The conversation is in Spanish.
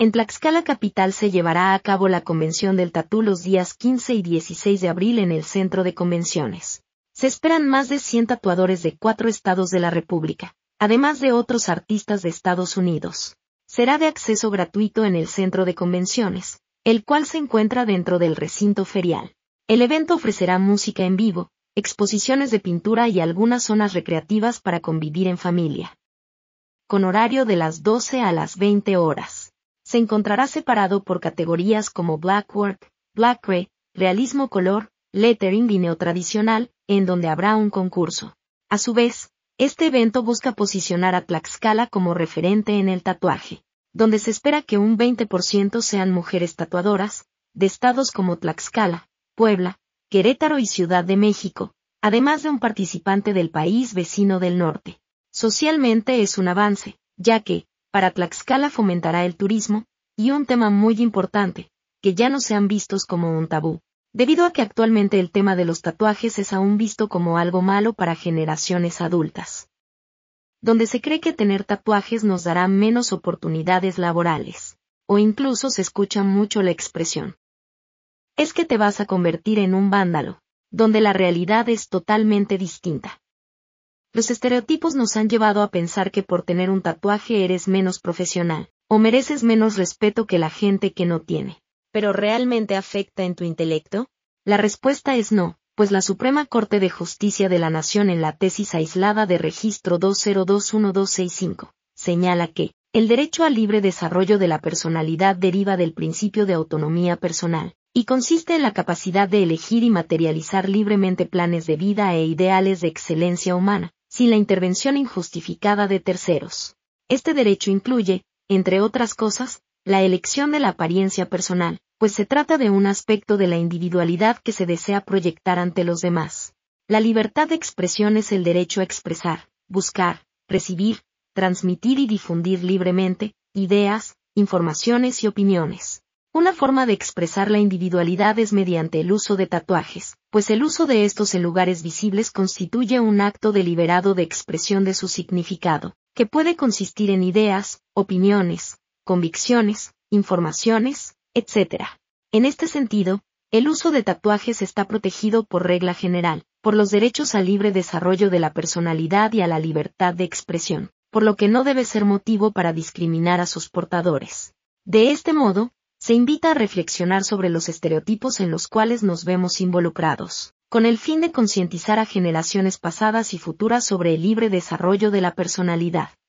En Tlaxcala Capital se llevará a cabo la convención del Tatú los días 15 y 16 de abril en el Centro de Convenciones. Se esperan más de 100 tatuadores de cuatro estados de la República, además de otros artistas de Estados Unidos. Será de acceso gratuito en el Centro de Convenciones, el cual se encuentra dentro del recinto ferial. El evento ofrecerá música en vivo, exposiciones de pintura y algunas zonas recreativas para convivir en familia. Con horario de las 12 a las 20 horas. Se encontrará separado por categorías como Black Work, Black Gray, Realismo Color, Lettering y Neotradicional, en donde habrá un concurso. A su vez, este evento busca posicionar a Tlaxcala como referente en el tatuaje, donde se espera que un 20% sean mujeres tatuadoras, de estados como Tlaxcala, Puebla, Querétaro y Ciudad de México, además de un participante del país vecino del norte. Socialmente es un avance, ya que, para Tlaxcala fomentará el turismo, y un tema muy importante, que ya no sean vistos como un tabú, debido a que actualmente el tema de los tatuajes es aún visto como algo malo para generaciones adultas. Donde se cree que tener tatuajes nos dará menos oportunidades laborales, o incluso se escucha mucho la expresión. Es que te vas a convertir en un vándalo, donde la realidad es totalmente distinta. Los estereotipos nos han llevado a pensar que por tener un tatuaje eres menos profesional, o mereces menos respeto que la gente que no tiene pero realmente afecta en tu intelecto? La respuesta es no, pues la Suprema Corte de Justicia de la Nación en la tesis aislada de registro 2021265 señala que, el derecho al libre desarrollo de la personalidad deriva del principio de autonomía personal, y consiste en la capacidad de elegir y materializar libremente planes de vida e ideales de excelencia humana, sin la intervención injustificada de terceros. Este derecho incluye, entre otras cosas, la elección de la apariencia personal, pues se trata de un aspecto de la individualidad que se desea proyectar ante los demás. La libertad de expresión es el derecho a expresar, buscar, recibir, transmitir y difundir libremente, ideas, informaciones y opiniones. Una forma de expresar la individualidad es mediante el uso de tatuajes, pues el uso de estos en lugares visibles constituye un acto deliberado de expresión de su significado, que puede consistir en ideas, opiniones, convicciones, informaciones, etc. En este sentido, el uso de tatuajes está protegido por regla general, por los derechos al libre desarrollo de la personalidad y a la libertad de expresión, por lo que no debe ser motivo para discriminar a sus portadores. De este modo, se invita a reflexionar sobre los estereotipos en los cuales nos vemos involucrados, con el fin de concientizar a generaciones pasadas y futuras sobre el libre desarrollo de la personalidad.